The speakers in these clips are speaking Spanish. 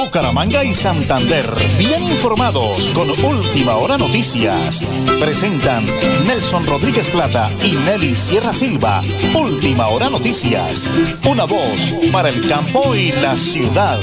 Bucaramanga y Santander, bien informados con Última Hora Noticias. Presentan Nelson Rodríguez Plata y Nelly Sierra Silva. Última Hora Noticias. Una voz para el campo y la ciudad.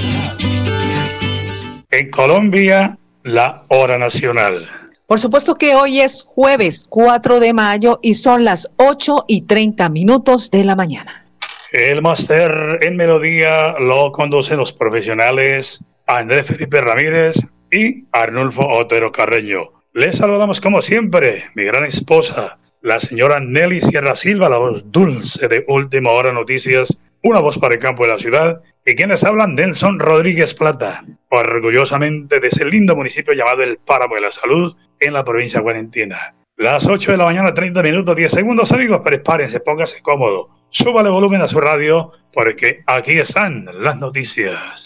En Colombia, la hora nacional. Por supuesto que hoy es jueves 4 de mayo y son las 8 y 30 minutos de la mañana. El máster en melodía lo conducen los profesionales Andrés Felipe Ramírez y Arnulfo Otero Carreño. Les saludamos como siempre, mi gran esposa, la señora Nelly Sierra Silva, la voz dulce de Última Hora Noticias, una voz para el campo de la ciudad, y quienes hablan Nelson Rodríguez Plata, orgullosamente de ese lindo municipio llamado El Páramo de la Salud, en la provincia guarentina. Las 8 de la mañana, 30 minutos, 10 segundos, amigos, prepárense, póngase cómodo, súbale volumen a su radio, porque aquí están las noticias.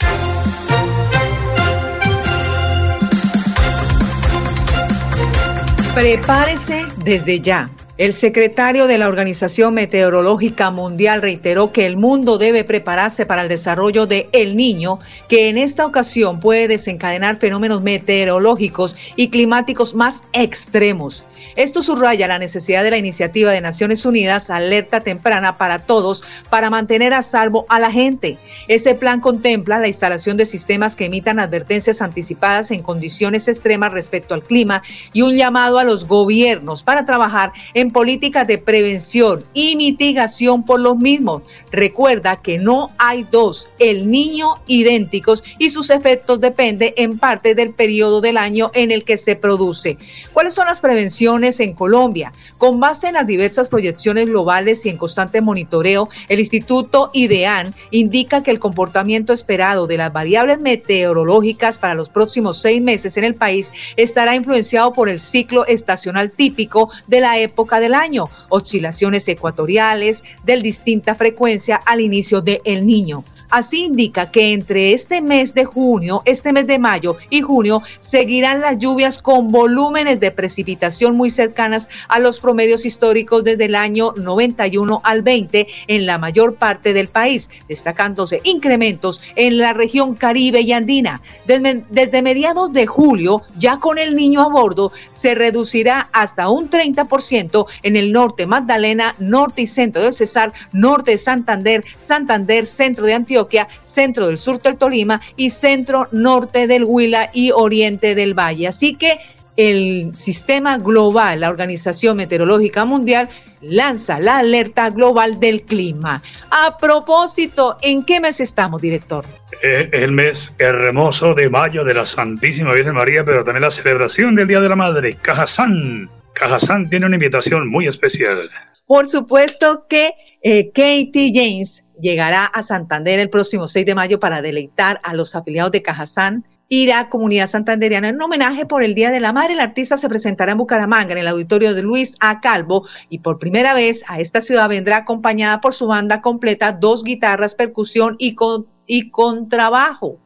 Prepárese desde ya. El secretario de la Organización Meteorológica Mundial reiteró que el mundo debe prepararse para el desarrollo de El Niño, que en esta ocasión puede desencadenar fenómenos meteorológicos y climáticos más extremos. Esto subraya la necesidad de la iniciativa de Naciones Unidas Alerta Temprana para Todos para mantener a salvo a la gente. Ese plan contempla la instalación de sistemas que emitan advertencias anticipadas en condiciones extremas respecto al clima y un llamado a los gobiernos para trabajar en políticas de prevención y mitigación por los mismos. Recuerda que no hay dos, el niño idénticos y sus efectos dependen en parte del periodo del año en el que se produce. ¿Cuáles son las prevenciones? en Colombia. Con base en las diversas proyecciones globales y en constante monitoreo, el Instituto IDEAN indica que el comportamiento esperado de las variables meteorológicas para los próximos seis meses en el país estará influenciado por el ciclo estacional típico de la época del año, oscilaciones ecuatoriales de distinta frecuencia al inicio de El Niño. Así indica que entre este mes de junio, este mes de mayo y junio seguirán las lluvias con volúmenes de precipitación muy cercanas a los promedios históricos desde el año 91 al 20 en la mayor parte del país, destacándose incrementos en la región Caribe y Andina. Desde, mediados de julio, ya con el niño a bordo, se reducirá hasta un 30% en el norte Magdalena, norte y centro del Cesar, norte de Santander, Santander, centro de Antioquia centro del sur del Tolima y centro norte del Huila y oriente del Valle. Así que el sistema global, la Organización Meteorológica Mundial, lanza la alerta global del clima. A propósito, ¿en qué mes estamos, director? Eh, el mes hermoso de mayo de la Santísima Virgen María, pero también la celebración del Día de la Madre, Cajazán. Cajazán tiene una invitación muy especial. Por supuesto que eh, Katie James llegará a Santander el próximo 6 de mayo para deleitar a los afiliados de Cajazán y la comunidad santanderiana en homenaje por el Día de la Madre. El artista se presentará en Bucaramanga, en el auditorio de Luis A. Calvo, y por primera vez a esta ciudad vendrá acompañada por su banda completa, dos guitarras, percusión y, con, y contrabajo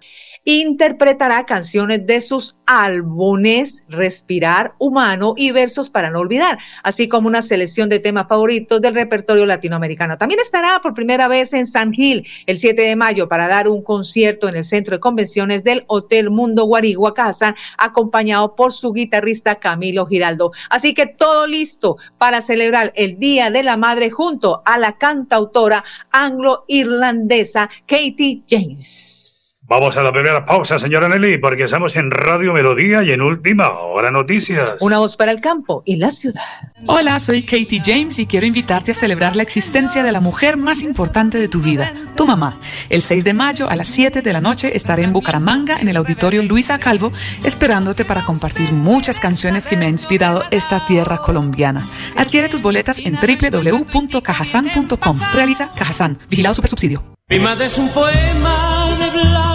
interpretará canciones de sus álbumes Respirar Humano y Versos para no olvidar, así como una selección de temas favoritos del repertorio latinoamericano. También estará por primera vez en San Gil el 7 de mayo para dar un concierto en el centro de convenciones del Hotel Mundo Guarigua Casa, acompañado por su guitarrista Camilo Giraldo. Así que todo listo para celebrar el Día de la Madre junto a la cantautora anglo-irlandesa Katie James. Vamos a la primera pausa, señora Nelly, porque estamos en Radio Melodía y en Última Hora Noticias. Una voz para el campo y la ciudad. Hola, soy Katie James y quiero invitarte a celebrar la existencia de la mujer más importante de tu vida, tu mamá. El 6 de mayo a las 7 de la noche estaré en Bucaramanga, en el auditorio Luisa Calvo, esperándote para compartir muchas canciones que me han inspirado esta tierra colombiana. Adquiere tus boletas en www.cajasan.com. Realiza Cajazán, vigilado super subsidio. Mi madre es un poema de cabellera.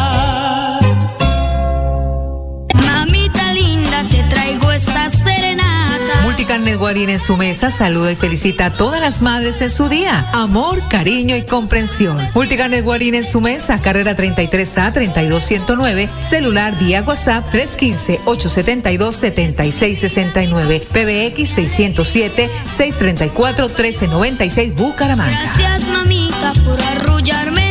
Multicarnet Guarín en su mesa saluda y felicita a todas las madres en su día. Amor, cariño y comprensión. Multicarnet Guarín en su mesa, carrera 33A 32109, celular vía WhatsApp 315-872-7669, PBX 607 634 1396 Bucaramanga. Gracias mamita por arrullarme.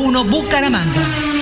1 Bucaramanga.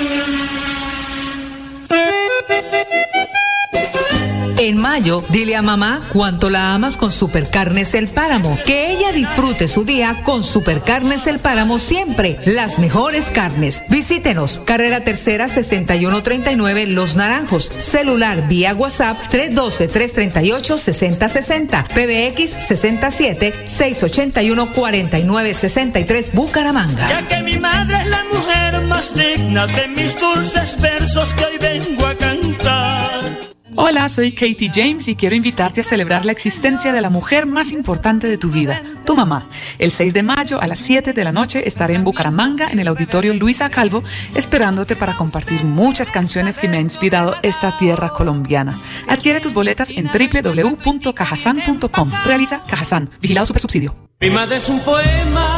En mayo, dile a mamá cuánto la amas con Supercarnes El Páramo. Que ella disfrute su día con Supercarnes El Páramo siempre. Las mejores carnes. Visítenos. Carrera Tercera 6139 Los Naranjos. Celular vía WhatsApp 312-338-6060. PBX 67 681 4963 Bucaramanga. Ya que mi madre es la mujer más digna de mis dulces versos que hoy vengo a cantar. Hola, soy Katie James y quiero invitarte a celebrar la existencia de la mujer más importante de tu vida, tu mamá. El 6 de mayo a las 7 de la noche estaré en Bucaramanga, en el auditorio Luisa Calvo, esperándote para compartir muchas canciones que me han inspirado esta tierra colombiana. Adquiere tus boletas en www.cajasan.com. Realiza Cajasan, vigilado super subsidio. Mi madre es un poema.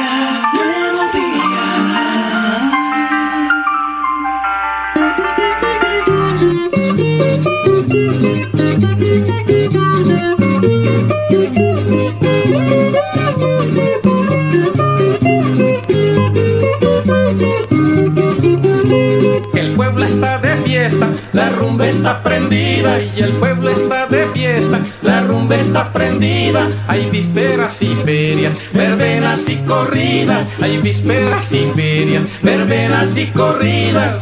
fiesta, la rumba está prendida y el pueblo está de fiesta, la rumba está prendida. Hay vísperas y ferias, verbenas y corridas, hay vísperas y ferias, verbenas y corridas.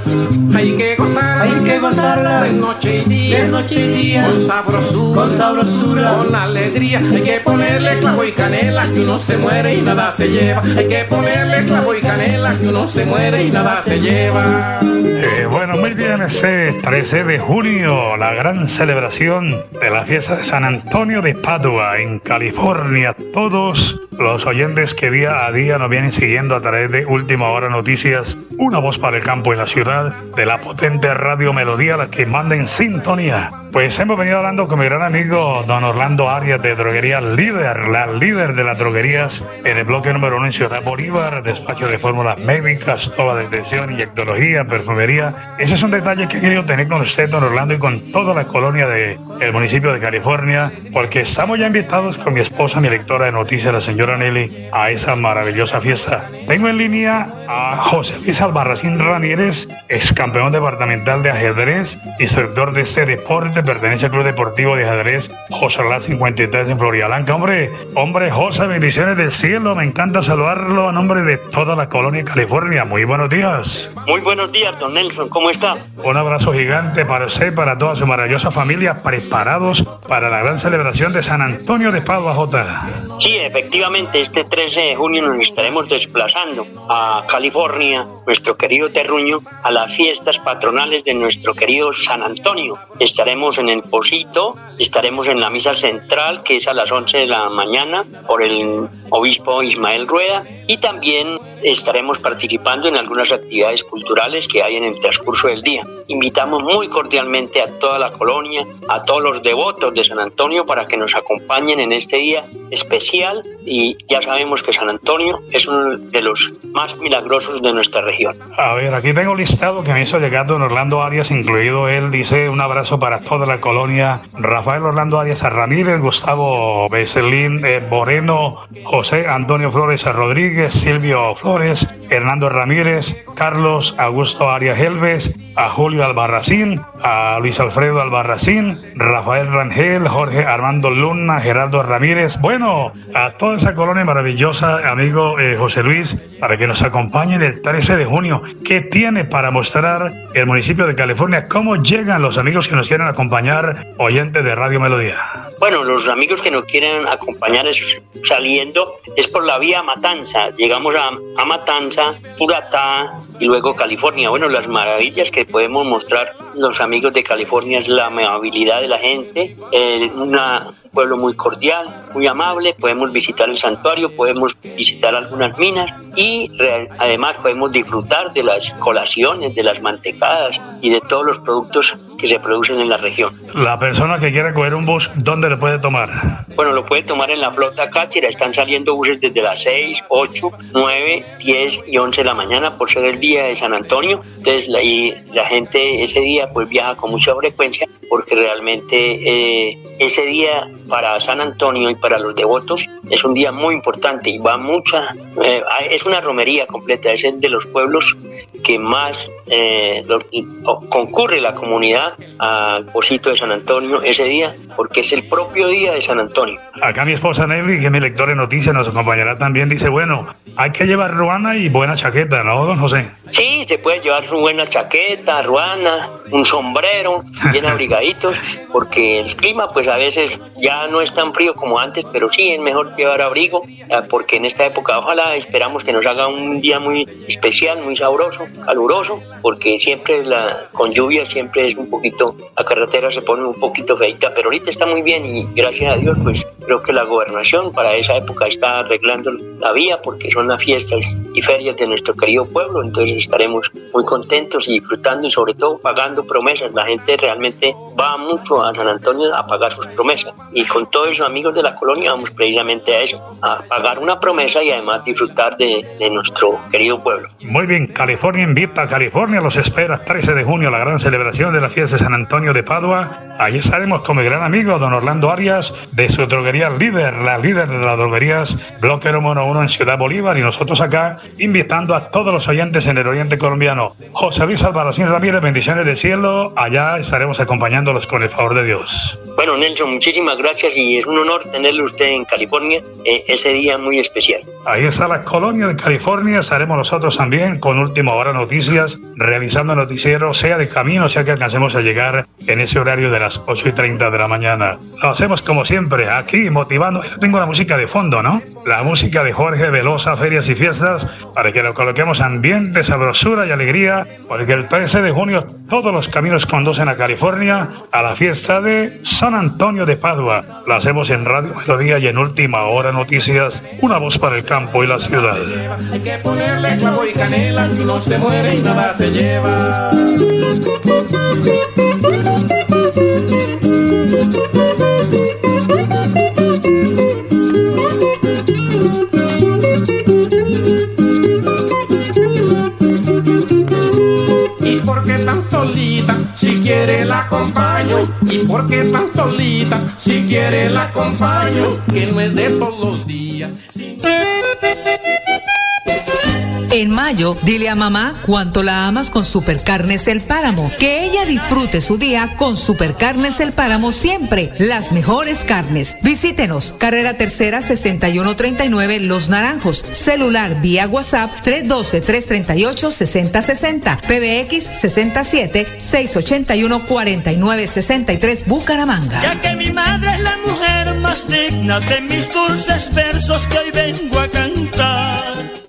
Hay que gozar, hay que gozarla de noche y día, de noche y día, con sabrosura, con sabrosura, con alegría. Hay que ponerle clavo y canela que uno se muere y nada se lleva. Hay que ponerle clavo y canela que uno se muere y nada se lleva. Eh, bueno, muy bien, ese 13 de junio, la gran celebración de la fiesta de San Antonio de Padua, en California. Todos los oyentes que día a día nos vienen siguiendo a través de Última Hora Noticias, una voz para el campo y la ciudad, de la potente Radio Melodía, la que manda en sintonía. Pues hemos venido hablando con mi gran amigo don Orlando Arias de Droguería Líder, la líder de las droguerías en el bloque número uno en Ciudad Bolívar, despacho de fórmulas médicas, toda de detención, inyectología, perfumería. Ese es un detalle que he querido tener con usted, don Orlando, y con toda la colonia del municipio de California, porque estamos ya invitados con mi esposa, mi lectora de noticias, la señora Nelly, a esa maravillosa fiesta. Tengo en línea a José Luis Albarracín Ramírez, ex campeón departamental de ajedrez, instructor de este deporte, pertenece al Club Deportivo de Ajedrez José La 53 en Florida Blanca. Hombre, hombre, José, bendiciones del cielo, me encanta saludarlo a nombre de toda la colonia de California. Muy buenos días. Muy buenos días, don Nelson, ¿cómo está? Abrazo gigante para usted, para toda su maravillosa familia, preparados para la gran celebración de San Antonio de Padua J. Sí, efectivamente, este 13 de junio nos estaremos desplazando a California, nuestro querido terruño, a las fiestas patronales de nuestro querido San Antonio. Estaremos en el Posito, estaremos en la misa central, que es a las 11 de la mañana, por el obispo Ismael Rueda, y también estaremos participando en algunas actividades culturales que hay en el transcurso del día. Invitamos muy cordialmente a toda la colonia, a todos los devotos de San Antonio para que nos acompañen en este día especial y ya sabemos que San Antonio es uno de los más milagrosos de nuestra región. A ver, aquí tengo listado que me hizo llegar don Orlando Arias, incluido él, dice un abrazo para toda la colonia. Rafael Orlando Arias Ramírez, Gustavo Becelín eh, Moreno, José Antonio Flores Rodríguez, Silvio Flores, Hernando Ramírez, Carlos Augusto Arias Helves, a Julio Albarracín, a Luis Alfredo Albarracín, Rafael Rangel, Jorge Armando Luna, Gerardo Ramírez. Bueno, a toda esa colonia maravillosa, amigo eh, José Luis, para que nos acompañen el 13 de junio. ¿Qué tiene para mostrar el municipio de California? ¿Cómo llegan los amigos que nos quieren acompañar, oyentes de Radio Melodía? Bueno, los amigos que nos quieren acompañar saliendo es por la vía Matanza. Llegamos a, a Matanza, Puratá y luego California. Bueno, las maravillas que podemos mostrar los amigos de California es la amabilidad de la gente, eh, una pueblo muy cordial, muy amable, podemos visitar el santuario, podemos visitar algunas minas y además podemos disfrutar de las colaciones, de las mantecadas y de todos los productos que se producen en la región. La persona que quiera coger un bus, ¿dónde le puede tomar? Bueno, lo puede tomar en la flota Cáchira, están saliendo buses desde las 6, 8, 9, 10 y 11 de la mañana por ser el día de San Antonio, entonces la, y la gente ese día pues viaja con mucha frecuencia porque realmente eh, ese día para San Antonio y para los devotos es un día muy importante y va mucha, eh, es una romería completa, es de los pueblos que más eh, concurre la comunidad al Posito de San Antonio ese día, porque es el propio día de San Antonio. Acá mi esposa Nelly, que es mi lector de noticias, nos acompañará también, dice, bueno, hay que llevar ruana y buena chaqueta, ¿no, don José? Sí, se puede llevar su buena chaqueta, ruana, un sombrero, bien abrigaditos, porque el clima pues a veces ya no es tan frío como antes, pero sí es mejor llevar abrigo, eh, porque en esta época ojalá esperamos que nos haga un día muy especial, muy sabroso, caluroso, porque siempre la, con lluvia siempre es un poquito, la carretera se pone un poquito feita, pero ahorita está muy bien y gracias a Dios pues creo que la gobernación para esa época está arreglando la vía porque son las fiestas y ferias de nuestro querido pueblo, entonces estaremos muy contentos y disfrutando y sobre todo pagando promesas. La gente realmente va mucho a San Antonio a pagar sus promesas y con todos esos amigos de la colonia vamos precisamente a eso, a pagar una promesa y además disfrutar de, de nuestro querido pueblo. Muy bien, California invita a California, los espera 13 de junio, la gran celebración de la fiesta de San Antonio de Padua. Allí estaremos con mi gran amigo don Orlando Arias de su droguería líder, la líder de las droguerías Bloque Mono 1 en Ciudad Bolívar y nosotros acá invitando a todos los oyentes en el oriente colombiano. José Luis Alvarocín Ramírez, bendiciones del cielo. Allá estaremos acompañándolos con el favor de Dios. Bueno, Nelson, muchísimas gracias y es un honor tenerle usted en California eh, ese día muy especial. Ahí está la colonia de California. Estaremos nosotros también con Última Hora Noticias, realizando noticiero, sea de camino, sea que alcancemos a llegar en ese horario de las 8 y 30 de la mañana. Lo hacemos como siempre, aquí motivando. Tengo la música de fondo, ¿no? La música de Jorge Velosa, Ferias y Fiestas, para que lo coloquemos ambiente, sabrosura y alegría, porque el 13 de junio todos los caminos conducen a California a la fiesta de San Antonio de Padua. Lo hacemos en Radio Melodía y en Última Hora Noticias, una voz para el campo y la ciudad. Hay que ponerle clavo y canela, no se muere y nada se lleva. Quiere la acompaño. Que no es de todos los días. En mayo, dile a mamá cuánto la amas con Supercarnes El Páramo. Que ella disfrute su día con Supercarnes El Páramo siempre. Las mejores carnes. Visítenos. Carrera Tercera 6139 Los Naranjos. Celular vía WhatsApp 312-338-6060. PBX 67 681 4963 Bucaramanga. Ya que mi madre es la mujer más digna de mis dulces versos que hoy vengo a cantar.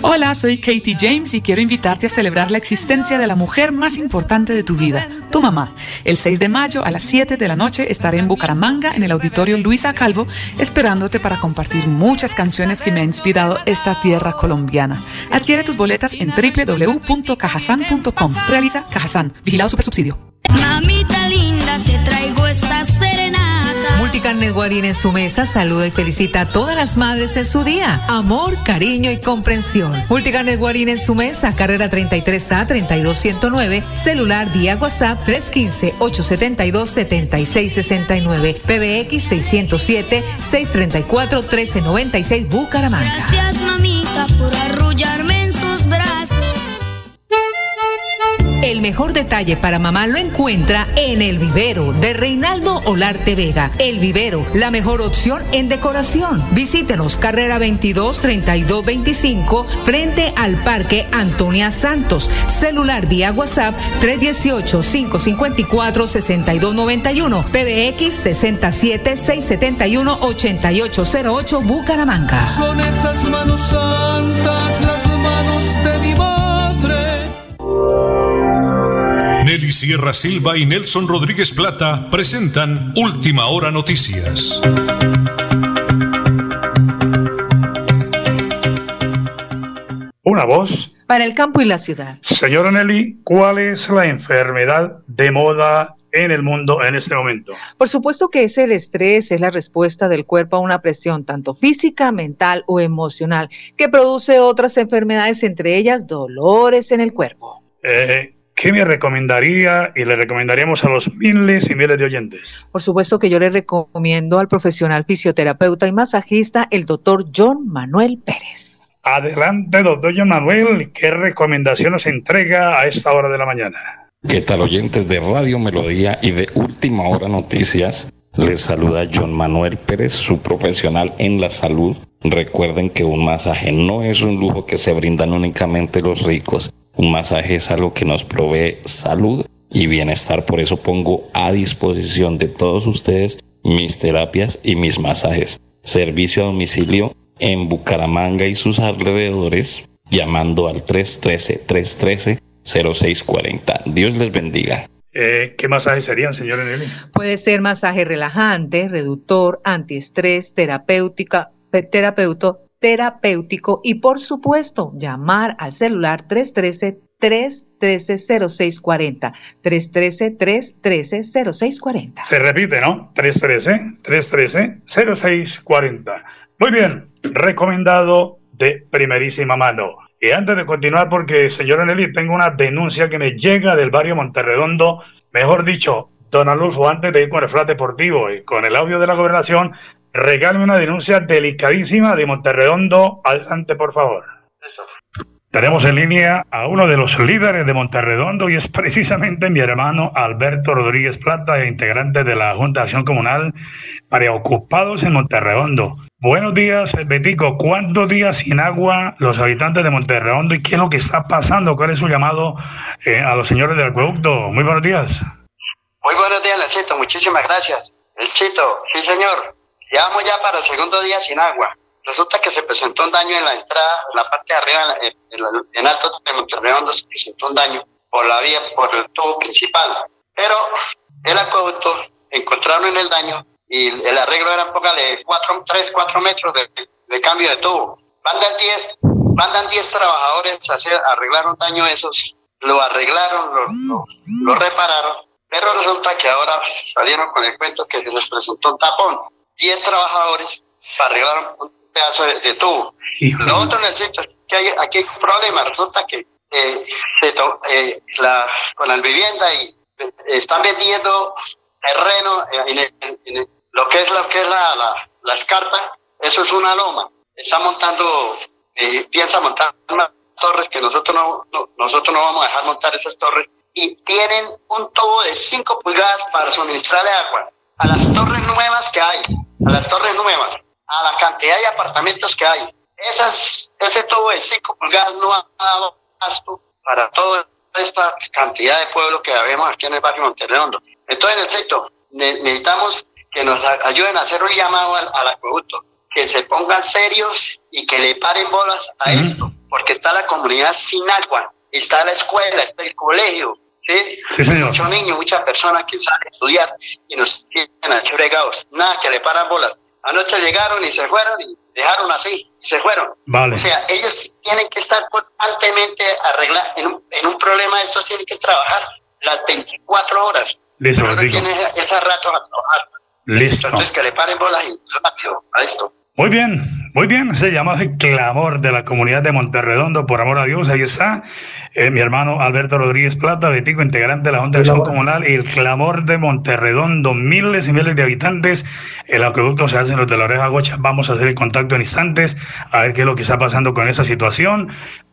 Hola, soy Katie James y quiero invitarte a celebrar la existencia de la mujer más importante de tu vida, tu mamá. El 6 de mayo a las 7 de la noche estaré en Bucaramanga en el auditorio Luisa Calvo esperándote para compartir muchas canciones que me ha inspirado esta tierra colombiana. Adquiere tus boletas en www.cajasan.com. Realiza Cajasan, vigilado super subsidio. Mamita linda, te traigo esta serenata. Multicarnes Guarín en su mesa saluda y felicita a todas las madres en su día. Amor, cariño y comprensión. Multicarnes Guarín en su mesa, carrera 33A 32109, celular vía WhatsApp 315-872-7669, PBX 607 634 1396 Bucaramanga. Gracias mamita por arrullarme El mejor detalle para mamá lo encuentra en El Vivero de Reinaldo Olarte Vega. El Vivero, la mejor opción en decoración. Visítenos, carrera 22 32 25, frente al Parque Antonia Santos. Celular vía WhatsApp 318 554 6291, PBX 67 671 8808 Bucaramanga. Son esas manos santas, Nelly Sierra Silva y Nelson Rodríguez Plata presentan Última Hora Noticias. Una voz. Para el campo y la ciudad. Señora Nelly, ¿cuál es la enfermedad de moda en el mundo en este momento? Por supuesto que es el estrés, es la respuesta del cuerpo a una presión tanto física, mental o emocional que produce otras enfermedades, entre ellas dolores en el cuerpo. Eh, ¿Qué me recomendaría y le recomendaríamos a los miles y miles de oyentes? Por supuesto que yo le recomiendo al profesional fisioterapeuta y masajista, el doctor John Manuel Pérez. Adelante, doctor John Manuel, ¿qué recomendación nos entrega a esta hora de la mañana? ¿Qué tal oyentes de Radio Melodía y de Última Hora Noticias? Les saluda John Manuel Pérez, su profesional en la salud. Recuerden que un masaje no es un lujo que se brindan únicamente los ricos. Un masaje es algo que nos provee salud y bienestar. Por eso pongo a disposición de todos ustedes mis terapias y mis masajes. Servicio a domicilio en Bucaramanga y sus alrededores llamando al 313-313-0640. Dios les bendiga. Eh, ¿Qué masajes serían, señora Nelly? Puede ser masaje relajante, reductor, antiestrés, terapéutica, terapeuto, terapéutico y por supuesto llamar al celular 313 313-0640. 313-313-0640. Se repite, ¿no? 313-313-0640. Muy bien, recomendado de primerísima mano. Y antes de continuar, porque señora Nelly, tengo una denuncia que me llega del barrio Monterredondo, mejor dicho, don Alulfo, antes de ir con el flat deportivo y con el audio de la gobernación, regálame una denuncia delicadísima de Monterredondo. Adelante, por favor. Tenemos en línea a uno de los líderes de Monterredondo y es precisamente mi hermano Alberto Rodríguez Plata, integrante de la Junta de Acción Comunal Preocupados en Monterredondo. Buenos días, Betico. ¿Cuántos días sin agua los habitantes de Monterredondo y qué es lo que está pasando? ¿Cuál es su llamado eh, a los señores del acueducto? Muy buenos días. Muy buenos días, Chito. Muchísimas gracias. El Chito, sí, señor. Llevamos ya para el segundo día sin agua. Resulta que se presentó un daño en la entrada, en la parte de arriba, en, alto de Monterrey, se presentó un daño por la vía, por el tubo principal. Pero el acueducto encontraron en el daño y el arreglo era de 4, 3, 4 metros de, cambio de tubo. Mandan 10, mandan 10 trabajadores a hacer, arreglar un daño esos, lo arreglaron, lo, lo repararon, pero resulta que ahora salieron con el cuento que se les presentó un tapón. 10 trabajadores para arreglar un pedazo de, tubo. Lo otro necesito es que hay, aquí hay un problema. Resulta que eh, eh, la, con la vivienda y eh, están vendiendo terreno en, lo que es lo que es la, la, escarpa. Eso es una loma. Está montando, piensa montar unas torres que nosotros no, nosotros no vamos a dejar montar esas torres y tienen un tubo de 5 pulgadas para suministrarle agua a las torres nuevas que hay, a las torres nuevas a la cantidad de apartamentos que hay. Esas, ese tubo de 5 pulgadas no ha dado gasto para toda esta cantidad de pueblo que vemos aquí en el barrio Monterredondo. Entonces, necesito, necesitamos que nos ayuden a hacer un llamado al, acueducto, que se pongan serios y que le paren bolas a esto, porque está la comunidad sin agua, está la escuela, está el colegio, ¿sí? Muchos niños, muchas personas que salen a estudiar y nos tienen achuregados, nada, que le paran bolas. Anoche llegaron y se fueron y dejaron así y se fueron. Vale. O sea, ellos tienen que estar constantemente arreglar en un, en un problema estos tienen que trabajar las 24 horas. Listo, no tienen ese rato a trabajar. Listo. Entonces que le paren bolas y rápido a esto. Muy bien, muy bien, se llama el clamor de la comunidad de Monterredondo, por amor a Dios, ahí está eh, mi hermano Alberto Rodríguez Plata, Betico, integrante de la Junta de Acción Comunal, y el clamor de Monterredondo, miles y miles de habitantes, el acueducto se hace en los de la oreja gocha, vamos a hacer el contacto en instantes, a ver qué es lo que está pasando con esa situación,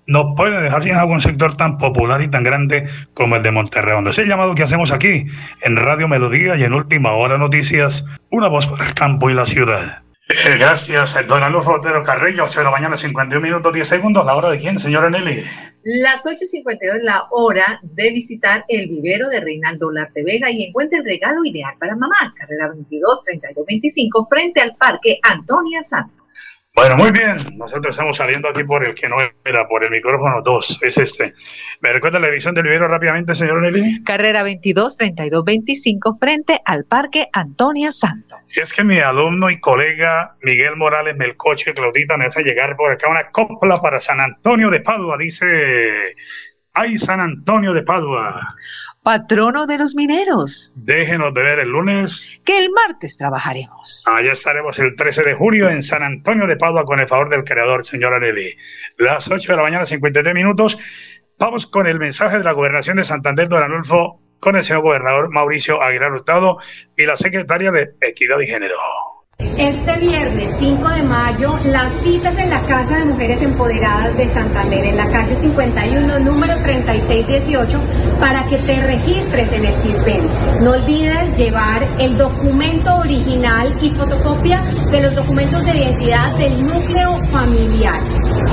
no puede dejar sin algún sector tan popular y tan grande como el de Monterredondo. Es el llamado que hacemos aquí, en Radio Melodía y en Última Hora Noticias, una voz para el campo y la ciudad. Eh, gracias, don Alonso Otero Carrillo, 8 de la mañana, 51 minutos, 10 segundos. ¿La hora de quién, señora Nelly? Las 8.52 la hora de visitar el vivero de Reinaldo Larte Vega y encuentra el regalo ideal para mamá. Carrera 22, 32, 25, frente al Parque Antonia Santos. Bueno, muy bien. Nosotros estamos saliendo aquí por el que no era, por el micrófono 2. Es este. ¿Me recuerda la edición del vivero rápidamente, señor Nelly? Carrera 22, 32, 25, frente al Parque Antonia Santos. Es que mi alumno y colega Miguel Morales Melcoche, Claudita, me hace llegar por acá una copla para San Antonio de Padua. Dice, ¡ay, San Antonio de Padua! patrono de los mineros. Déjenos de ver el lunes. Que el martes trabajaremos. Allá estaremos el 13 de julio en San Antonio de Padua con el favor del creador, señor Nelly. Las 8 de la mañana, 53 minutos. Vamos con el mensaje de la gobernación de Santander, don Anulfo, con el señor gobernador Mauricio Aguilar Hurtado y la secretaria de Equidad y Género. Este viernes 5 de mayo, las citas en la Casa de Mujeres Empoderadas de Santander, en la calle 51, número 3618, para que te registres en el CISBEN. No olvides llevar el documento original y fotocopia de los documentos de identidad del núcleo familiar.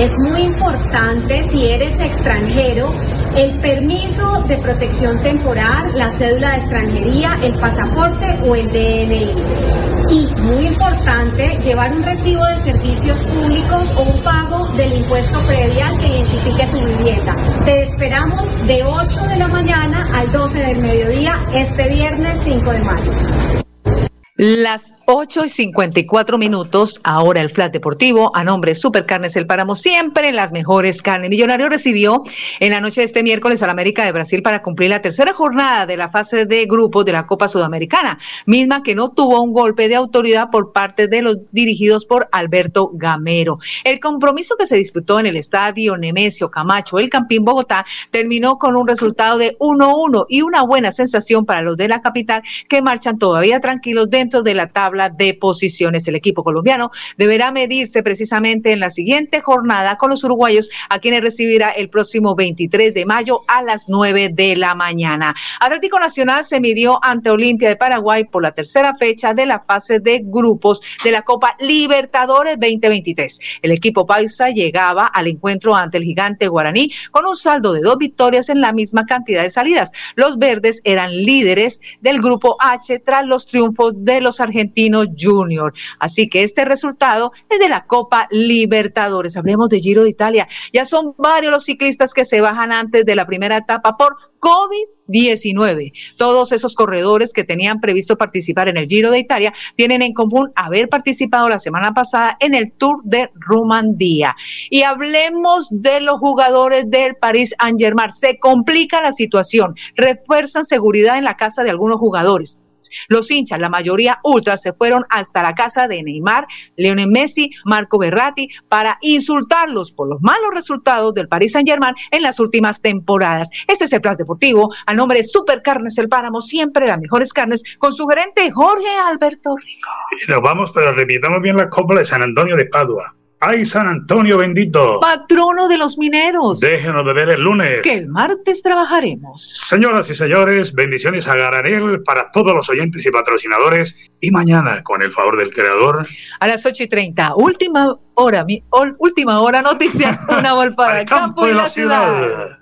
Es muy importante si eres extranjero el permiso de protección temporal, la cédula de extranjería, el pasaporte o el DNI. Y muy importante, llevar un recibo de servicios públicos o un pago del impuesto predial que identifique tu vivienda. Te esperamos de 8 de la mañana al 12 del mediodía este viernes 5 de mayo. Las 8 y 54 minutos, ahora el Flat Deportivo, a nombre de Supercarnes El Páramo, siempre las mejores carnes. Millonario recibió en la noche de este miércoles al América de Brasil para cumplir la tercera jornada de la fase de grupos de la Copa Sudamericana, misma que no tuvo un golpe de autoridad por parte de los dirigidos por Alberto Gamero. El compromiso que se disputó en el estadio Nemesio Camacho, el Campín Bogotá, terminó con un resultado de 1-1 y una buena sensación para los de la capital que marchan todavía tranquilos dentro de la tabla de posiciones. El equipo colombiano deberá medirse precisamente en la siguiente jornada con los uruguayos, a quienes recibirá el próximo 23 de mayo a las 9 de la mañana. Atlético Nacional se midió ante Olimpia de Paraguay por la tercera fecha de la fase de grupos de la Copa Libertadores 2023. El equipo paisa llegaba al encuentro ante el gigante guaraní con un saldo de dos victorias en la misma cantidad de salidas. Los verdes eran líderes del grupo H tras los triunfos de los argentinos Junior. Así que este resultado es de la Copa Libertadores. Hablemos de Giro de Italia. Ya son varios los ciclistas que se bajan antes de la primera etapa por COVID-19. Todos esos corredores que tenían previsto participar en el Giro de Italia tienen en común haber participado la semana pasada en el Tour de Rumandía. Y hablemos de los jugadores del Paris Saint-Germain. Se complica la situación. Refuerzan seguridad en la casa de algunos jugadores. Los hinchas, la mayoría ultras, se fueron hasta la casa de Neymar, Leonel Messi, Marco Berratti para insultarlos por los malos resultados del Paris Saint-Germain en las últimas temporadas. Este es el Plan Deportivo a nombre de Supercarnes El Páramo, siempre las mejores carnes, con su gerente Jorge Alberto Rico. Nos vamos, pero repitamos bien la Copa de San Antonio de Padua. ¡Ay, San Antonio bendito! Patrono de los mineros. Déjenos beber el lunes. Que el martes trabajaremos. Señoras y señores, bendiciones a Garanel para todos los oyentes y patrocinadores. Y mañana, con el favor del creador. A las 8 y 30, última hora, mi, última hora, noticias, una para el campo, y la, ciudad.